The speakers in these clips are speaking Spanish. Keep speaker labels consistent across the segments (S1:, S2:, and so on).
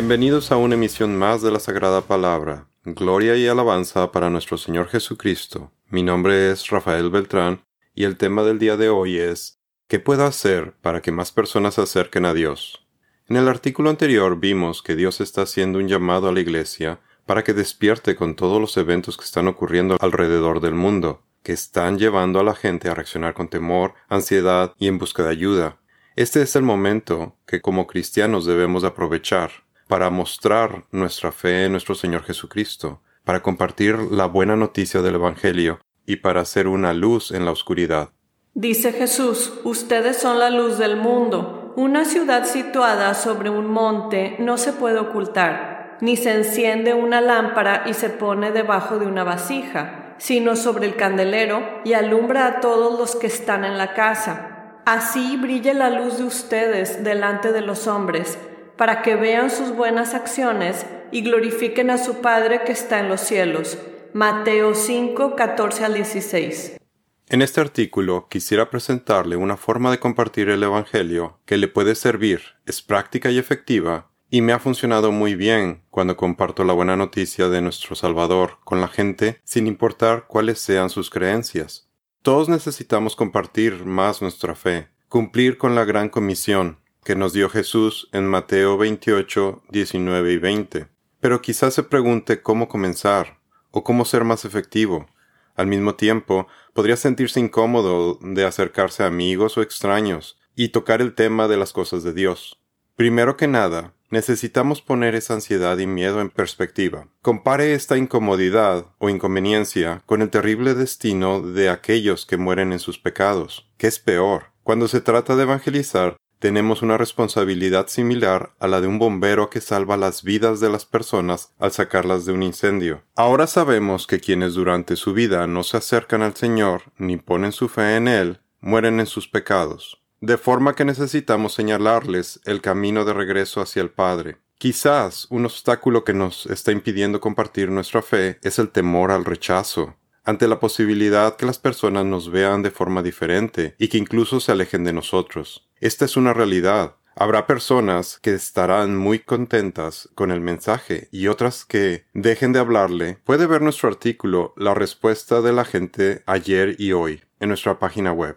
S1: Bienvenidos a una emisión más de la Sagrada Palabra. Gloria y alabanza para nuestro Señor Jesucristo. Mi nombre es Rafael Beltrán y el tema del día de hoy es ¿Qué puedo hacer para que más personas se acerquen a Dios? En el artículo anterior vimos que Dios está haciendo un llamado a la Iglesia para que despierte con todos los eventos que están ocurriendo alrededor del mundo, que están llevando a la gente a reaccionar con temor, ansiedad y en busca de ayuda. Este es el momento que como cristianos debemos aprovechar para mostrar nuestra fe en nuestro Señor Jesucristo, para compartir la buena noticia del Evangelio y para hacer una luz en la oscuridad.
S2: Dice Jesús, ustedes son la luz del mundo. Una ciudad situada sobre un monte no se puede ocultar, ni se enciende una lámpara y se pone debajo de una vasija, sino sobre el candelero y alumbra a todos los que están en la casa. Así brille la luz de ustedes delante de los hombres, para que vean sus buenas acciones y glorifiquen a su Padre que está en los cielos. Mateo 5, 14 al 16.
S1: En este artículo quisiera presentarle una forma de compartir el Evangelio que le puede servir, es práctica y efectiva, y me ha funcionado muy bien cuando comparto la buena noticia de nuestro Salvador con la gente sin importar cuáles sean sus creencias. Todos necesitamos compartir más nuestra fe, cumplir con la gran comisión que nos dio Jesús en Mateo 28, 19 y 20. Pero quizás se pregunte cómo comenzar o cómo ser más efectivo. Al mismo tiempo, podría sentirse incómodo de acercarse a amigos o extraños y tocar el tema de las cosas de Dios. Primero que nada, necesitamos poner esa ansiedad y miedo en perspectiva. Compare esta incomodidad o inconveniencia con el terrible destino de aquellos que mueren en sus pecados. ¿Qué es peor? Cuando se trata de evangelizar, tenemos una responsabilidad similar a la de un bombero que salva las vidas de las personas al sacarlas de un incendio. Ahora sabemos que quienes durante su vida no se acercan al Señor ni ponen su fe en Él, mueren en sus pecados de forma que necesitamos señalarles el camino de regreso hacia el Padre. Quizás un obstáculo que nos está impidiendo compartir nuestra fe es el temor al rechazo, ante la posibilidad que las personas nos vean de forma diferente y que incluso se alejen de nosotros. Esta es una realidad. Habrá personas que estarán muy contentas con el mensaje y otras que dejen de hablarle. Puede ver nuestro artículo La respuesta de la gente ayer y hoy en nuestra página web.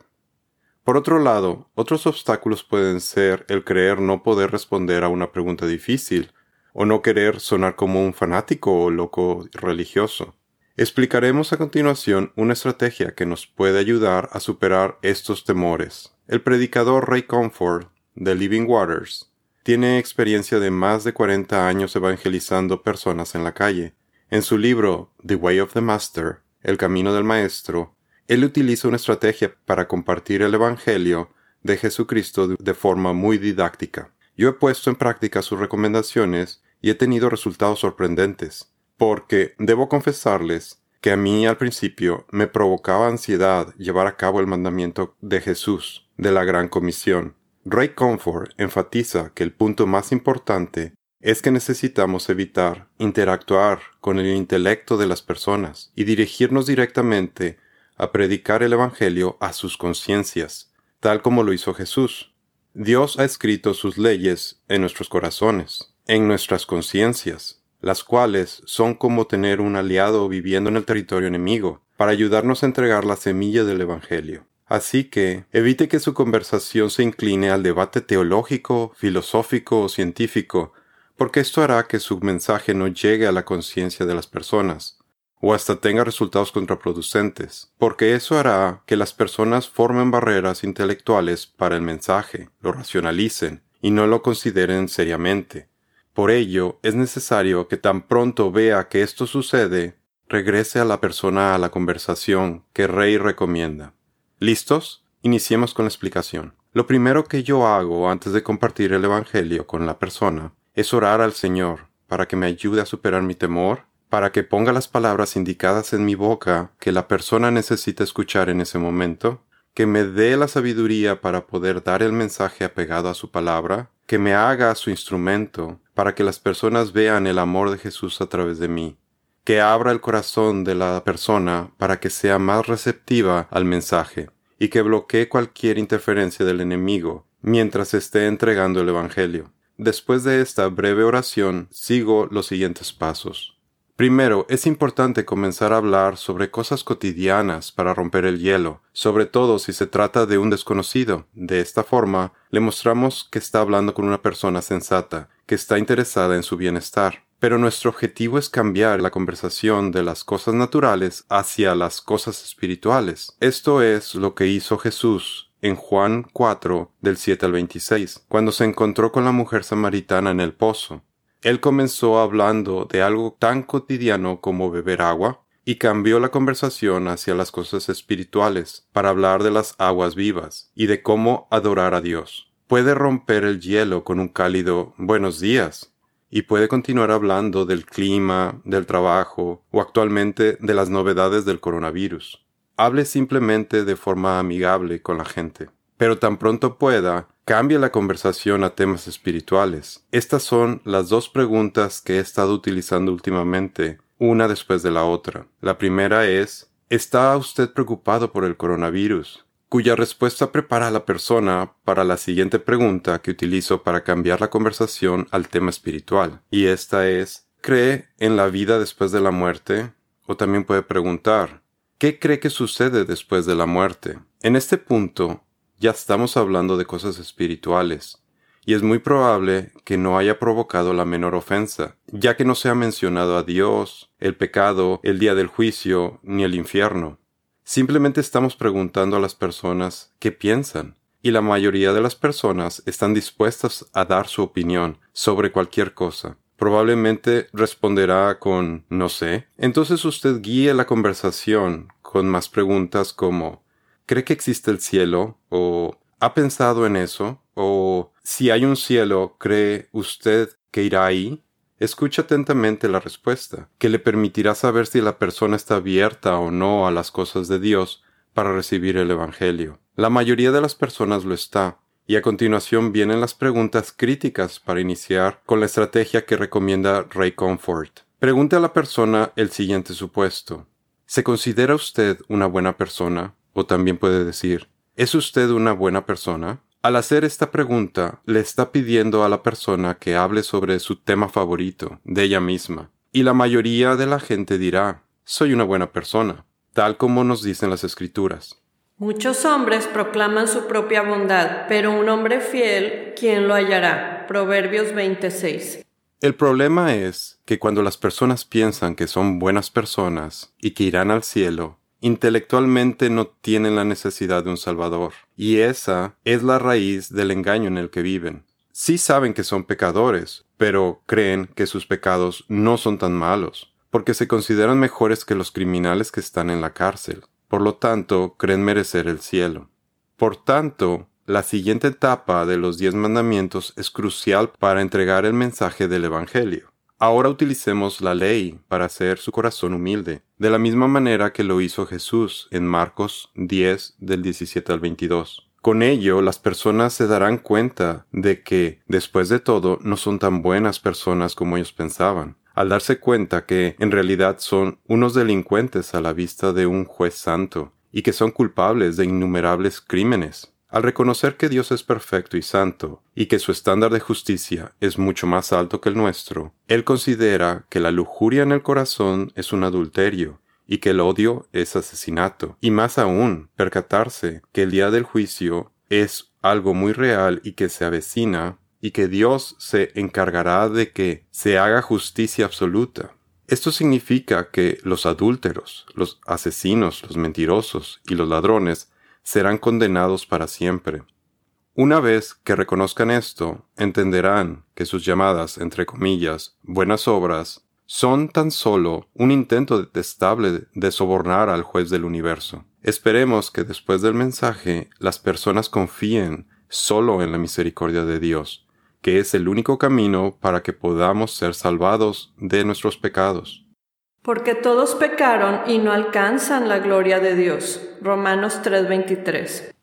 S1: Por otro lado, otros obstáculos pueden ser el creer no poder responder a una pregunta difícil, o no querer sonar como un fanático o loco religioso. Explicaremos a continuación una estrategia que nos puede ayudar a superar estos temores. El predicador Ray Comfort, de Living Waters, tiene experiencia de más de 40 años evangelizando personas en la calle. En su libro The Way of the Master, El Camino del Maestro, él utiliza una estrategia para compartir el Evangelio de Jesucristo de forma muy didáctica. Yo he puesto en práctica sus recomendaciones y he tenido resultados sorprendentes, porque debo confesarles que a mí al principio me provocaba ansiedad llevar a cabo el mandamiento de Jesús, de la Gran Comisión. Ray Comfort enfatiza que el punto más importante es que necesitamos evitar interactuar con el intelecto de las personas y dirigirnos directamente a predicar el Evangelio a sus conciencias, tal como lo hizo Jesús. Dios ha escrito sus leyes en nuestros corazones, en nuestras conciencias, las cuales son como tener un aliado viviendo en el territorio enemigo, para ayudarnos a entregar la semilla del Evangelio. Así que evite que su conversación se incline al debate teológico, filosófico o científico, porque esto hará que su mensaje no llegue a la conciencia de las personas, o hasta tenga resultados contraproducentes, porque eso hará que las personas formen barreras intelectuales para el mensaje, lo racionalicen y no lo consideren seriamente. Por ello, es necesario que tan pronto vea que esto sucede, regrese a la persona a la conversación que Rey recomienda. ¿Listos? Iniciemos con la explicación. Lo primero que yo hago antes de compartir el Evangelio con la persona es orar al Señor para que me ayude a superar mi temor para que ponga las palabras indicadas en mi boca que la persona necesita escuchar en ese momento, que me dé la sabiduría para poder dar el mensaje apegado a su palabra, que me haga su instrumento para que las personas vean el amor de Jesús a través de mí, que abra el corazón de la persona para que sea más receptiva al mensaje y que bloquee cualquier interferencia del enemigo mientras esté entregando el Evangelio. después de esta breve oración, sigo los siguientes pasos. Primero, es importante comenzar a hablar sobre cosas cotidianas para romper el hielo, sobre todo si se trata de un desconocido. De esta forma, le mostramos que está hablando con una persona sensata, que está interesada en su bienestar. Pero nuestro objetivo es cambiar la conversación de las cosas naturales hacia las cosas espirituales. Esto es lo que hizo Jesús en Juan 4 del 7 al 26, cuando se encontró con la mujer samaritana en el pozo. Él comenzó hablando de algo tan cotidiano como beber agua y cambió la conversación hacia las cosas espirituales para hablar de las aguas vivas y de cómo adorar a Dios. Puede romper el hielo con un cálido buenos días y puede continuar hablando del clima, del trabajo o actualmente de las novedades del coronavirus. Hable simplemente de forma amigable con la gente. Pero tan pronto pueda, Cambia la conversación a temas espirituales. Estas son las dos preguntas que he estado utilizando últimamente, una después de la otra. La primera es, ¿está usted preocupado por el coronavirus? Cuya respuesta prepara a la persona para la siguiente pregunta que utilizo para cambiar la conversación al tema espiritual. Y esta es, ¿cree en la vida después de la muerte? O también puede preguntar, ¿qué cree que sucede después de la muerte? En este punto, ya estamos hablando de cosas espirituales, y es muy probable que no haya provocado la menor ofensa, ya que no se ha mencionado a Dios, el pecado, el día del juicio, ni el infierno. Simplemente estamos preguntando a las personas qué piensan, y la mayoría de las personas están dispuestas a dar su opinión sobre cualquier cosa. Probablemente responderá con no sé. Entonces usted guíe la conversación con más preguntas como ¿Cree que existe el cielo? ¿O ha pensado en eso? ¿O si hay un cielo, cree usted que irá ahí? Escucha atentamente la respuesta, que le permitirá saber si la persona está abierta o no a las cosas de Dios para recibir el Evangelio. La mayoría de las personas lo está, y a continuación vienen las preguntas críticas para iniciar con la estrategia que recomienda Ray Comfort. Pregunte a la persona el siguiente supuesto. ¿Se considera usted una buena persona? O también puede decir, ¿es usted una buena persona? Al hacer esta pregunta, le está pidiendo a la persona que hable sobre su tema favorito, de ella misma. Y la mayoría de la gente dirá, soy una buena persona, tal como nos dicen las escrituras.
S2: Muchos hombres proclaman su propia bondad, pero un hombre fiel, ¿quién lo hallará? Proverbios 26.
S1: El problema es que cuando las personas piensan que son buenas personas y que irán al cielo, intelectualmente no tienen la necesidad de un Salvador, y esa es la raíz del engaño en el que viven. Sí saben que son pecadores, pero creen que sus pecados no son tan malos, porque se consideran mejores que los criminales que están en la cárcel. Por lo tanto, creen merecer el cielo. Por tanto, la siguiente etapa de los diez mandamientos es crucial para entregar el mensaje del Evangelio. Ahora utilicemos la ley para hacer su corazón humilde, de la misma manera que lo hizo Jesús en Marcos 10 del 17 al 22. Con ello, las personas se darán cuenta de que, después de todo, no son tan buenas personas como ellos pensaban, al darse cuenta que, en realidad, son unos delincuentes a la vista de un juez santo, y que son culpables de innumerables crímenes. Al reconocer que Dios es perfecto y santo, y que su estándar de justicia es mucho más alto que el nuestro, Él considera que la lujuria en el corazón es un adulterio, y que el odio es asesinato, y más aún, percatarse que el día del juicio es algo muy real y que se avecina, y que Dios se encargará de que se haga justicia absoluta. Esto significa que los adúlteros, los asesinos, los mentirosos y los ladrones serán condenados para siempre. Una vez que reconozcan esto, entenderán que sus llamadas, entre comillas, buenas obras, son tan solo un intento detestable de sobornar al juez del universo. Esperemos que después del mensaje las personas confíen solo en la misericordia de Dios, que es el único camino para que podamos ser salvados de nuestros pecados.
S2: Porque todos pecaron y no alcanzan la gloria de Dios. Romanos 3:23.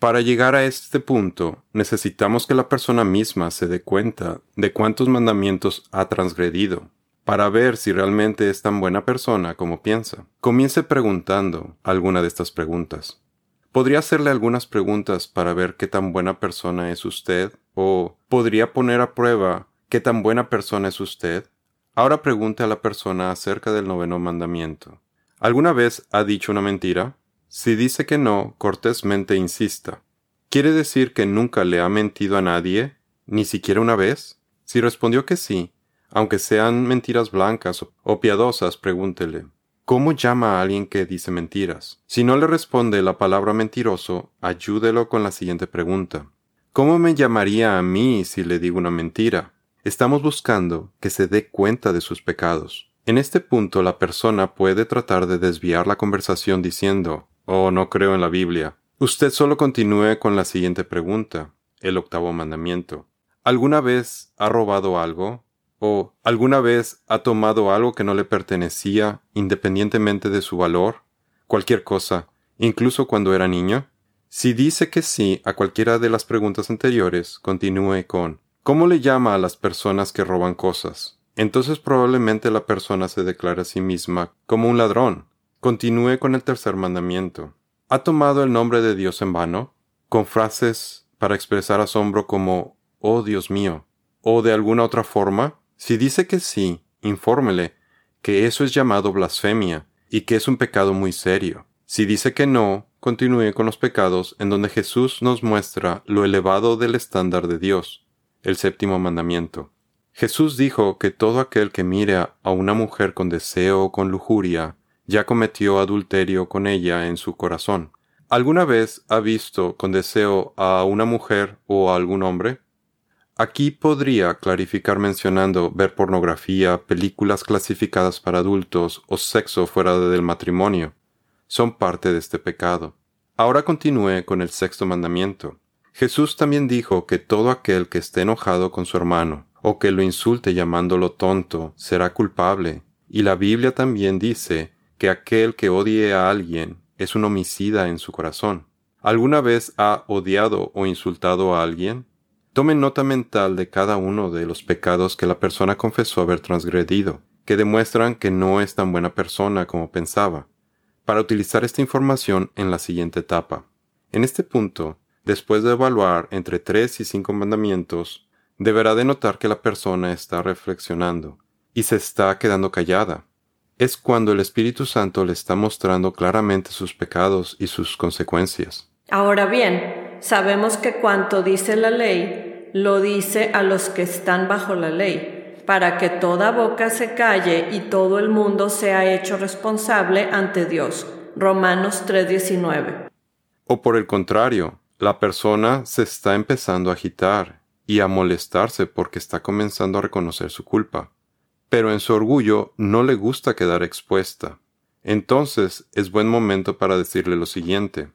S1: Para llegar a este punto, necesitamos que la persona misma se dé cuenta de cuántos mandamientos ha transgredido, para ver si realmente es tan buena persona como piensa. Comience preguntando alguna de estas preguntas. Podría hacerle algunas preguntas para ver qué tan buena persona es usted o podría poner a prueba qué tan buena persona es usted. Ahora pregunte a la persona acerca del noveno mandamiento. ¿Alguna vez ha dicho una mentira? Si dice que no, cortésmente insista. ¿Quiere decir que nunca le ha mentido a nadie? ¿Ni siquiera una vez? Si respondió que sí, aunque sean mentiras blancas o piadosas, pregúntele. ¿Cómo llama a alguien que dice mentiras? Si no le responde la palabra mentiroso, ayúdelo con la siguiente pregunta. ¿Cómo me llamaría a mí si le digo una mentira? Estamos buscando que se dé cuenta de sus pecados. En este punto la persona puede tratar de desviar la conversación diciendo, oh, no creo en la Biblia. Usted solo continúe con la siguiente pregunta, el octavo mandamiento. ¿Alguna vez ha robado algo? ¿O alguna vez ha tomado algo que no le pertenecía independientemente de su valor? Cualquier cosa, incluso cuando era niño. Si dice que sí a cualquiera de las preguntas anteriores, continúe con ¿Cómo le llama a las personas que roban cosas? Entonces probablemente la persona se declare a sí misma como un ladrón. Continúe con el tercer mandamiento. ¿Ha tomado el nombre de Dios en vano? Con frases para expresar asombro como Oh Dios mío. O de alguna otra forma, si dice que sí, infórmele que eso es llamado blasfemia y que es un pecado muy serio. Si dice que no, continúe con los pecados en donde Jesús nos muestra lo elevado del estándar de Dios, el séptimo mandamiento. Jesús dijo que todo aquel que mire a una mujer con deseo o con lujuria ya cometió adulterio con ella en su corazón. ¿Alguna vez ha visto con deseo a una mujer o a algún hombre? Aquí podría clarificar mencionando ver pornografía, películas clasificadas para adultos o sexo fuera del matrimonio. Son parte de este pecado. Ahora continúe con el sexto mandamiento. Jesús también dijo que todo aquel que esté enojado con su hermano o que lo insulte llamándolo tonto será culpable. Y la Biblia también dice que aquel que odie a alguien es un homicida en su corazón. ¿Alguna vez ha odiado o insultado a alguien? Tome nota mental de cada uno de los pecados que la persona confesó haber transgredido, que demuestran que no es tan buena persona como pensaba, para utilizar esta información en la siguiente etapa. En este punto, después de evaluar entre tres y cinco mandamientos, deberá de notar que la persona está reflexionando y se está quedando callada. Es cuando el Espíritu Santo le está mostrando claramente sus pecados y sus consecuencias.
S2: Ahora bien, sabemos que cuanto dice la ley, lo dice a los que están bajo la ley, para que toda boca se calle y todo el mundo sea hecho responsable ante Dios. Romanos 3:19.
S1: O por el contrario, la persona se está empezando a agitar y a molestarse porque está comenzando a reconocer su culpa. Pero en su orgullo no le gusta quedar expuesta. Entonces es buen momento para decirle lo siguiente.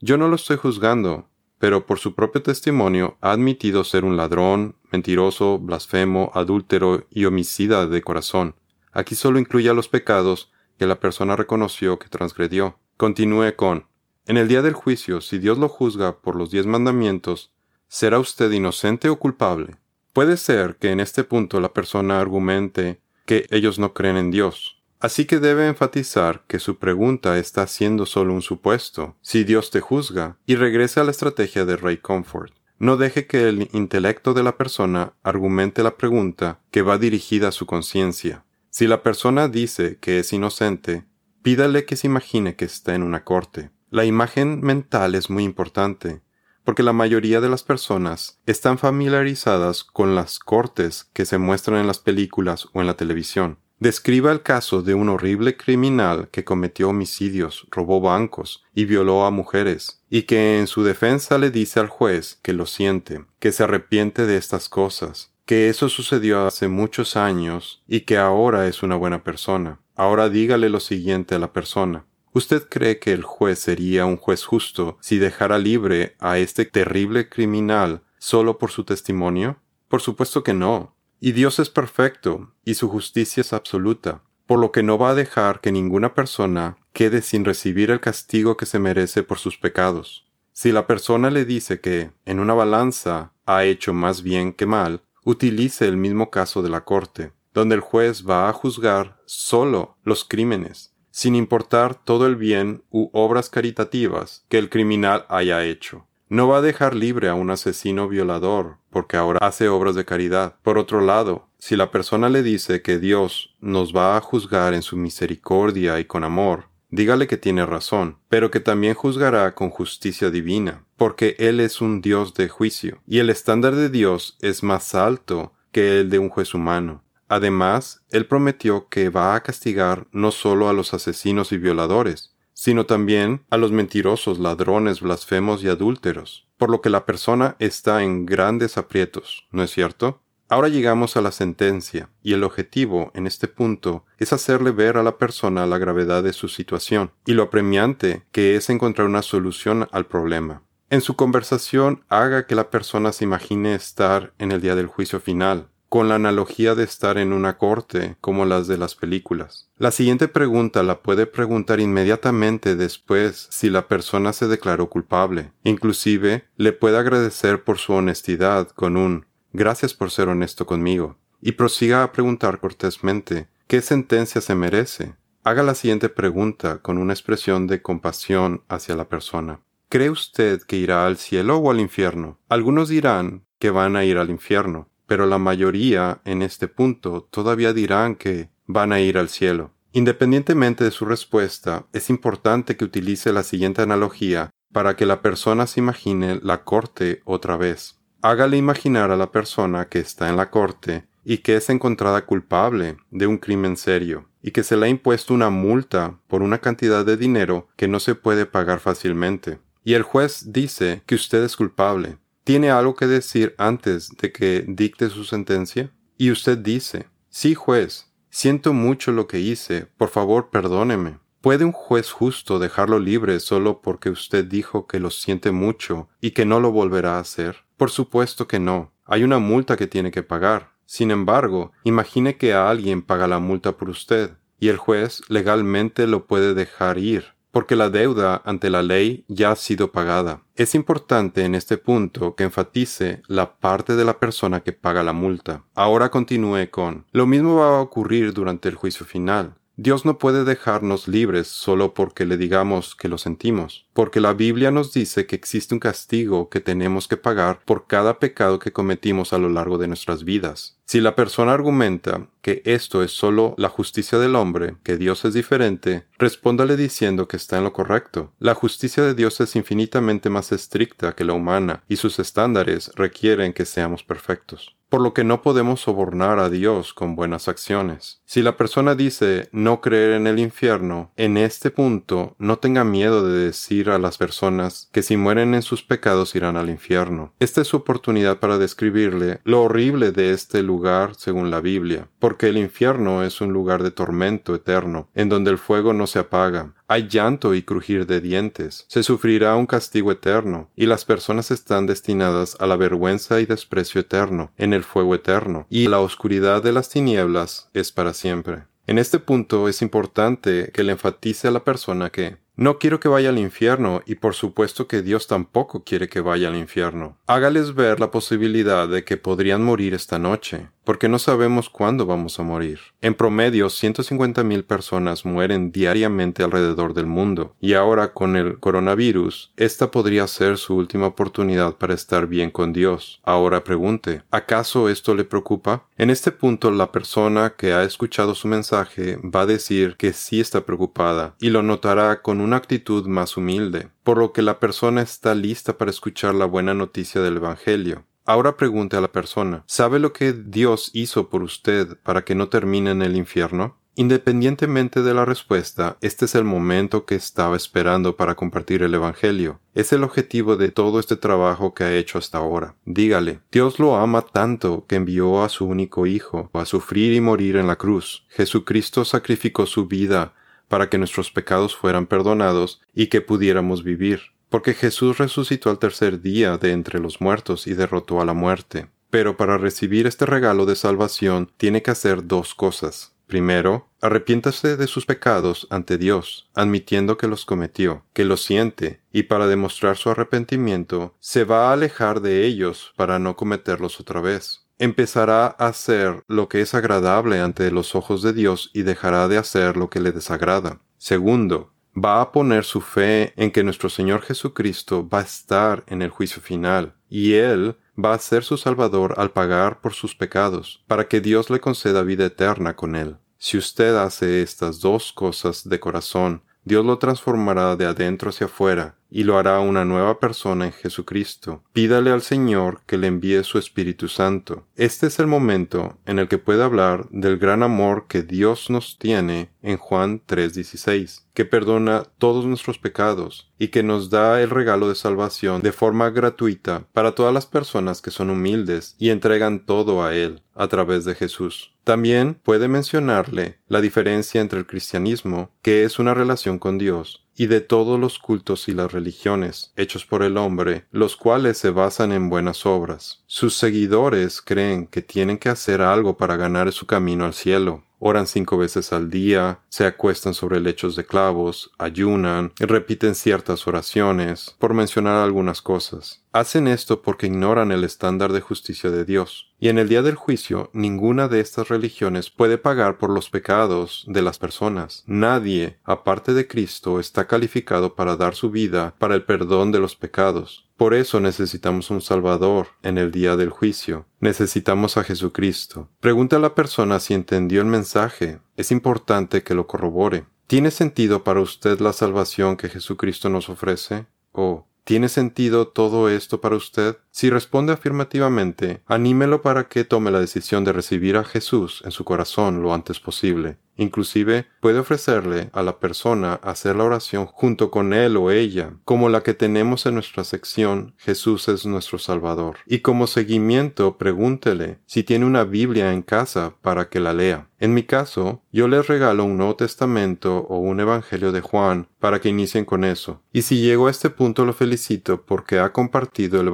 S1: Yo no lo estoy juzgando, pero por su propio testimonio ha admitido ser un ladrón, mentiroso, blasfemo, adúltero y homicida de corazón. Aquí solo incluye los pecados que la persona reconoció que transgredió. Continúe con En el día del juicio, si Dios lo juzga por los diez mandamientos, ¿será usted inocente o culpable? Puede ser que en este punto la persona argumente que ellos no creen en Dios, Así que debe enfatizar que su pregunta está siendo solo un supuesto, si Dios te juzga, y regrese a la estrategia de Ray Comfort. No deje que el intelecto de la persona argumente la pregunta que va dirigida a su conciencia. Si la persona dice que es inocente, pídale que se imagine que está en una corte. La imagen mental es muy importante, porque la mayoría de las personas están familiarizadas con las cortes que se muestran en las películas o en la televisión. Describa el caso de un horrible criminal que cometió homicidios, robó bancos y violó a mujeres, y que en su defensa le dice al juez que lo siente, que se arrepiente de estas cosas, que eso sucedió hace muchos años y que ahora es una buena persona. Ahora dígale lo siguiente a la persona. ¿Usted cree que el juez sería un juez justo si dejara libre a este terrible criminal solo por su testimonio? Por supuesto que no. Y Dios es perfecto, y su justicia es absoluta, por lo que no va a dejar que ninguna persona quede sin recibir el castigo que se merece por sus pecados. Si la persona le dice que, en una balanza, ha hecho más bien que mal, utilice el mismo caso de la corte, donde el juez va a juzgar solo los crímenes, sin importar todo el bien u obras caritativas que el criminal haya hecho. No va a dejar libre a un asesino violador porque ahora hace obras de caridad. Por otro lado, si la persona le dice que Dios nos va a juzgar en su misericordia y con amor, dígale que tiene razón, pero que también juzgará con justicia divina, porque Él es un Dios de juicio, y el estándar de Dios es más alto que el de un juez humano. Además, Él prometió que va a castigar no solo a los asesinos y violadores, sino también a los mentirosos, ladrones, blasfemos y adúlteros, por lo que la persona está en grandes aprietos, ¿no es cierto? Ahora llegamos a la sentencia, y el objetivo en este punto es hacerle ver a la persona la gravedad de su situación, y lo apremiante que es encontrar una solución al problema. En su conversación haga que la persona se imagine estar en el día del juicio final, con la analogía de estar en una corte como las de las películas. La siguiente pregunta la puede preguntar inmediatamente después si la persona se declaró culpable. Inclusive le puede agradecer por su honestidad con un gracias por ser honesto conmigo y prosiga a preguntar cortésmente ¿qué sentencia se merece? Haga la siguiente pregunta con una expresión de compasión hacia la persona. ¿Cree usted que irá al cielo o al infierno? Algunos dirán que van a ir al infierno, pero la mayoría en este punto todavía dirán que van a ir al cielo. Independientemente de su respuesta, es importante que utilice la siguiente analogía para que la persona se imagine la corte otra vez. Hágale imaginar a la persona que está en la corte y que es encontrada culpable de un crimen serio y que se le ha impuesto una multa por una cantidad de dinero que no se puede pagar fácilmente. Y el juez dice que usted es culpable, ¿Tiene algo que decir antes de que dicte su sentencia? Y usted dice, sí, juez, siento mucho lo que hice, por favor perdóneme. ¿Puede un juez justo dejarlo libre solo porque usted dijo que lo siente mucho y que no lo volverá a hacer? Por supuesto que no. Hay una multa que tiene que pagar. Sin embargo, imagine que alguien paga la multa por usted, y el juez legalmente lo puede dejar ir porque la deuda ante la ley ya ha sido pagada. Es importante en este punto que enfatice la parte de la persona que paga la multa. Ahora continúe con, lo mismo va a ocurrir durante el juicio final. Dios no puede dejarnos libres solo porque le digamos que lo sentimos, porque la Biblia nos dice que existe un castigo que tenemos que pagar por cada pecado que cometimos a lo largo de nuestras vidas. Si la persona argumenta que esto es solo la justicia del hombre, que Dios es diferente, respóndale diciendo que está en lo correcto. La justicia de Dios es infinitamente más estricta que la humana, y sus estándares requieren que seamos perfectos por lo que no podemos sobornar a Dios con buenas acciones. Si la persona dice no creer en el infierno, en este punto no tenga miedo de decir a las personas que si mueren en sus pecados irán al infierno. Esta es su oportunidad para describirle lo horrible de este lugar según la Biblia, porque el infierno es un lugar de tormento eterno, en donde el fuego no se apaga, hay llanto y crujir de dientes. Se sufrirá un castigo eterno, y las personas están destinadas a la vergüenza y desprecio eterno, en el fuego eterno, y la oscuridad de las tinieblas es para siempre. En este punto es importante que le enfatice a la persona que no quiero que vaya al infierno y por supuesto que Dios tampoco quiere que vaya al infierno. Hágales ver la posibilidad de que podrían morir esta noche, porque no sabemos cuándo vamos a morir. En promedio, 150.000 personas mueren diariamente alrededor del mundo, y ahora con el coronavirus, esta podría ser su última oportunidad para estar bien con Dios. Ahora pregunte, ¿acaso esto le preocupa? En este punto, la persona que ha escuchado su mensaje va a decir que sí está preocupada, y lo notará con un una actitud más humilde, por lo que la persona está lista para escuchar la buena noticia del Evangelio. Ahora pregunte a la persona, ¿sabe lo que Dios hizo por usted para que no termine en el infierno? Independientemente de la respuesta, este es el momento que estaba esperando para compartir el Evangelio. Es el objetivo de todo este trabajo que ha hecho hasta ahora. Dígale, Dios lo ama tanto que envió a su único Hijo a sufrir y morir en la cruz. Jesucristo sacrificó su vida para que nuestros pecados fueran perdonados y que pudiéramos vivir, porque Jesús resucitó al tercer día de entre los muertos y derrotó a la muerte. Pero para recibir este regalo de salvación tiene que hacer dos cosas. Primero, arrepiéntase de sus pecados ante Dios, admitiendo que los cometió, que los siente, y para demostrar su arrepentimiento, se va a alejar de ellos para no cometerlos otra vez empezará a hacer lo que es agradable ante los ojos de Dios y dejará de hacer lo que le desagrada. Segundo, va a poner su fe en que nuestro Señor Jesucristo va a estar en el juicio final y Él va a ser su Salvador al pagar por sus pecados, para que Dios le conceda vida eterna con Él. Si usted hace estas dos cosas de corazón, Dios lo transformará de adentro hacia afuera y lo hará una nueva persona en Jesucristo. Pídale al Señor que le envíe su Espíritu Santo. Este es el momento en el que puede hablar del gran amor que Dios nos tiene en Juan 3:16, que perdona todos nuestros pecados y que nos da el regalo de salvación de forma gratuita para todas las personas que son humildes y entregan todo a Él a través de Jesús. También puede mencionarle la diferencia entre el cristianismo, que es una relación con Dios, y de todos los cultos y las religiones hechos por el hombre, los cuales se basan en buenas obras. Sus seguidores creen que tienen que hacer algo para ganar su camino al cielo, oran cinco veces al día, se acuestan sobre lechos de clavos, ayunan, repiten ciertas oraciones, por mencionar algunas cosas. Hacen esto porque ignoran el estándar de justicia de Dios. Y en el día del juicio, ninguna de estas religiones puede pagar por los pecados de las personas. Nadie, aparte de Cristo, está calificado para dar su vida para el perdón de los pecados. Por eso necesitamos un Salvador en el día del juicio. Necesitamos a Jesucristo. Pregunta a la persona si entendió el mensaje. Es importante que lo corrobore. ¿Tiene sentido para usted la salvación que Jesucristo nos ofrece? ¿O ¿Tiene sentido todo esto para usted? Si responde afirmativamente, anímelo para que tome la decisión de recibir a Jesús en su corazón lo antes posible. Inclusive puede ofrecerle a la persona hacer la oración junto con él o ella, como la que tenemos en nuestra sección Jesús es nuestro Salvador. Y como seguimiento pregúntele si tiene una Biblia en casa para que la lea. En mi caso, yo les regalo un Nuevo Testamento o un Evangelio de Juan para que inicien con eso. Y si llego a este punto lo felicito porque ha compartido el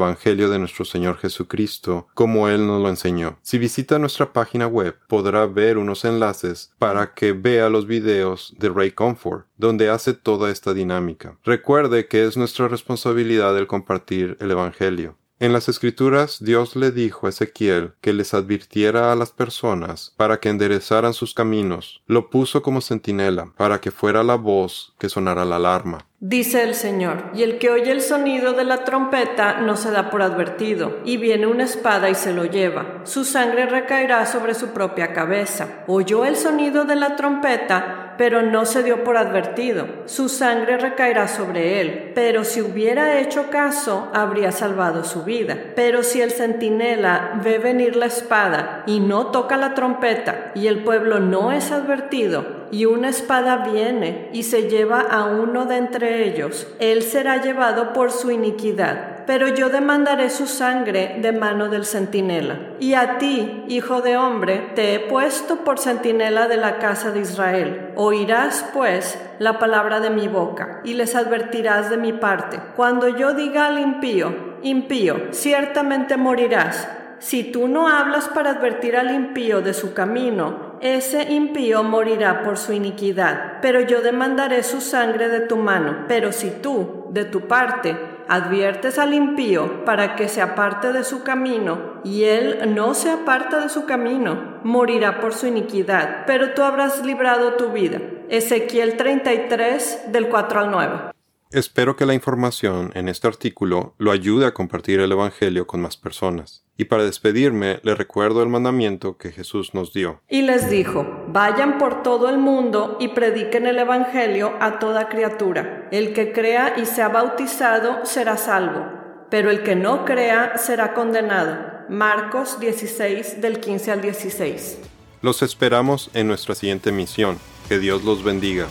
S1: De nuestro Señor Jesucristo como Él nos lo enseñó. Si visita nuestra página web podrá ver unos enlaces para que vea los videos de Ray Comfort, donde hace toda esta dinámica. Recuerde que es nuestra responsabilidad el compartir el Evangelio. En las escrituras Dios le dijo a Ezequiel que les advirtiera a las personas para que enderezaran sus caminos. Lo puso como centinela para que fuera la voz que sonara la alarma.
S2: Dice el Señor, y el que oye el sonido de la trompeta no se da por advertido, y viene una espada y se lo lleva. Su sangre recaerá sobre su propia cabeza. Oyó el sonido de la trompeta, pero no se dio por advertido. Su sangre recaerá sobre él, pero si hubiera hecho caso, habría salvado su vida. Pero si el centinela ve venir la espada y no toca la trompeta, y el pueblo no es advertido, y una espada viene y se lleva a uno de entre ellos, él será llevado por su iniquidad. Pero yo demandaré su sangre de mano del centinela. Y a ti, hijo de hombre, te he puesto por centinela de la casa de Israel. Oirás, pues, la palabra de mi boca, y les advertirás de mi parte. Cuando yo diga al impío, impío, ciertamente morirás. Si tú no hablas para advertir al impío de su camino, ese impío morirá por su iniquidad, pero yo demandaré su sangre de tu mano. Pero si tú, de tu parte, adviertes al impío para que se aparte de su camino, y él no se aparta de su camino, morirá por su iniquidad, pero tú habrás librado tu vida. Ezequiel 33 del 4 al 9.
S1: Espero que la información en este artículo lo ayude a compartir el Evangelio con más personas. Y para despedirme, le recuerdo el mandamiento que Jesús nos dio.
S2: Y les dijo, vayan por todo el mundo y prediquen el Evangelio a toda criatura. El que crea y sea bautizado será salvo, pero el que no crea será condenado. Marcos 16 del 15 al 16.
S1: Los esperamos en nuestra siguiente misión. Que Dios los bendiga.